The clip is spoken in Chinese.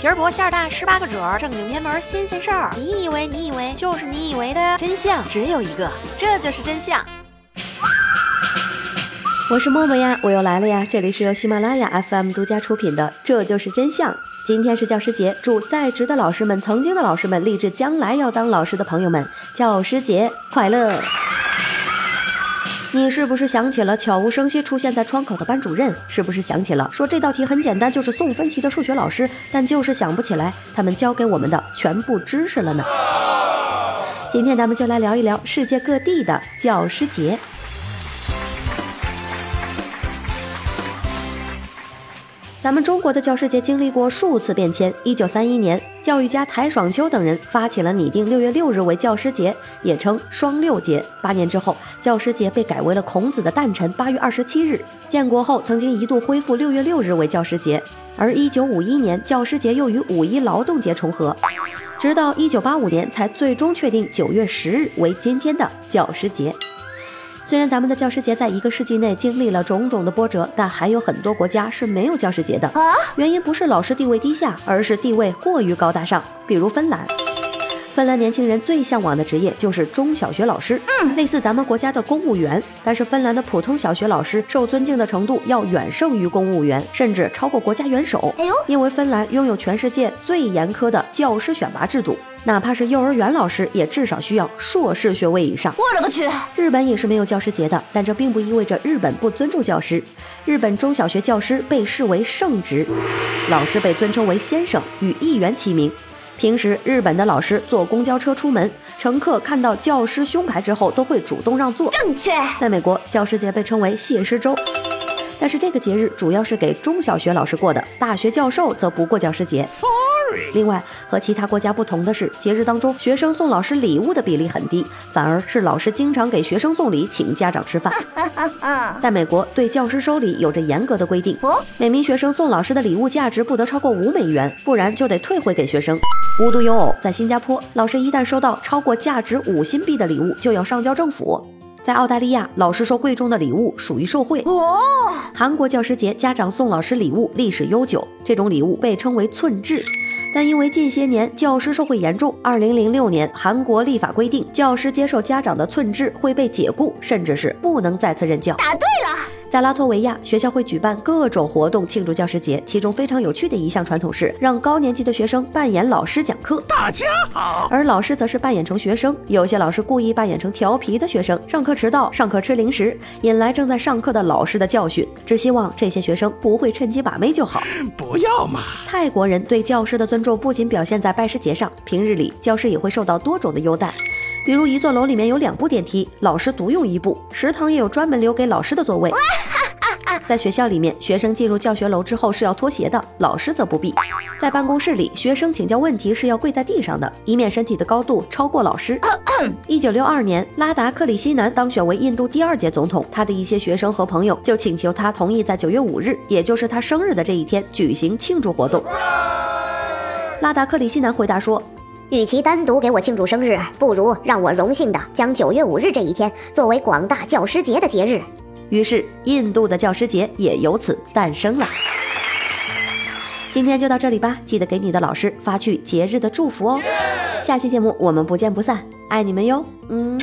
皮儿薄馅儿大，十八个褶儿，正经偏门新鲜事儿。你以为你以为就是你以为的真相只有一个，这就是真相。我是默默呀，我又来了呀！这里是由喜马拉雅 FM 独家出品的《这就是真相》。今天是教师节，祝在职的老师们、曾经的老师们、立志将来要当老师的朋友们，教师节快乐！你是不是想起了悄无声息出现在窗口的班主任？是不是想起了说这道题很简单，就是送分题的数学老师？但就是想不起来他们教给我们的全部知识了呢？今天咱们就来聊一聊世界各地的教师节。咱们中国的教师节经历过数次变迁。一九三一年，教育家台爽秋等人发起了拟定六月六日为教师节，也称双六节。八年之后，教师节被改为了孔子的诞辰八月二十七日。建国后，曾经一度恢复六月六日为教师节，而一九五一年，教师节又与五一劳动节重合，直到一九八五年才最终确定九月十日为今天的教师节。虽然咱们的教师节在一个世纪内经历了种种的波折，但还有很多国家是没有教师节的。原因不是老师地位低下，而是地位过于高大上。比如芬兰，芬兰年轻人最向往的职业就是中小学老师，类似咱们国家的公务员。但是芬兰的普通小学老师受尊敬的程度要远胜于公务员，甚至超过国家元首。哎呦，因为芬兰拥有全世界最严苛的教师选拔制度。哪怕是幼儿园老师，也至少需要硕士学位以上。我勒个去！日本也是没有教师节的，但这并不意味着日本不尊重教师。日本中小学教师被视为圣职，老师被尊称为先生，与议员齐名。平时日本的老师坐公交车出门，乘客看到教师胸牌之后都会主动让座。正确。在美国，教师节被称为谢师周。但是这个节日主要是给中小学老师过的，大学教授则不过教师节。另外，和其他国家不同的是，节日当中学生送老师礼物的比例很低，反而是老师经常给学生送礼，请家长吃饭。在美国，对教师收礼有着严格的规定，每名学生送老师的礼物价值不得超过五美元，不然就得退回给学生。无独有偶，在新加坡，老师一旦收到超过价值五新币的礼物，就要上交政府。在澳大利亚，老师收贵重的礼物属于受贿。哦，韩国教师节，家长送老师礼物历史悠久，这种礼物被称为寸制。但因为近些年教师受贿严重，二零零六年韩国立法规定，教师接受家长的寸制会被解雇，甚至是不能再次任教。答对了。在拉脱维亚，学校会举办各种活动庆祝教师节。其中非常有趣的一项传统是让高年级的学生扮演老师讲课，大家好，而老师则是扮演成学生。有些老师故意扮演成调皮的学生，上课迟到，上课吃零食，引来正在上课的老师的教训。只希望这些学生不会趁机把妹就好。不要嘛！泰国人对教师的尊重不仅表现在拜师节上，平日里教师也会受到多种的优待。比如一座楼里面有两部电梯，老师独用一部；食堂也有专门留给老师的座位。在学校里面，学生进入教学楼之后是要脱鞋的，老师则不必。在办公室里，学生请教问题是要跪在地上的，以免身体的高度超过老师。一九六二年，拉达克里希南当选为印度第二届总统，他的一些学生和朋友就请求他同意在九月五日，也就是他生日的这一天举行庆祝活动。拉达克里希南回答说：“与其单独给我庆祝生日，不如让我荣幸的将九月五日这一天作为广大教师节的节日。”于是，印度的教师节也由此诞生了。今天就到这里吧，记得给你的老师发去节日的祝福哦。下期节目我们不见不散，爱你们哟，嗯。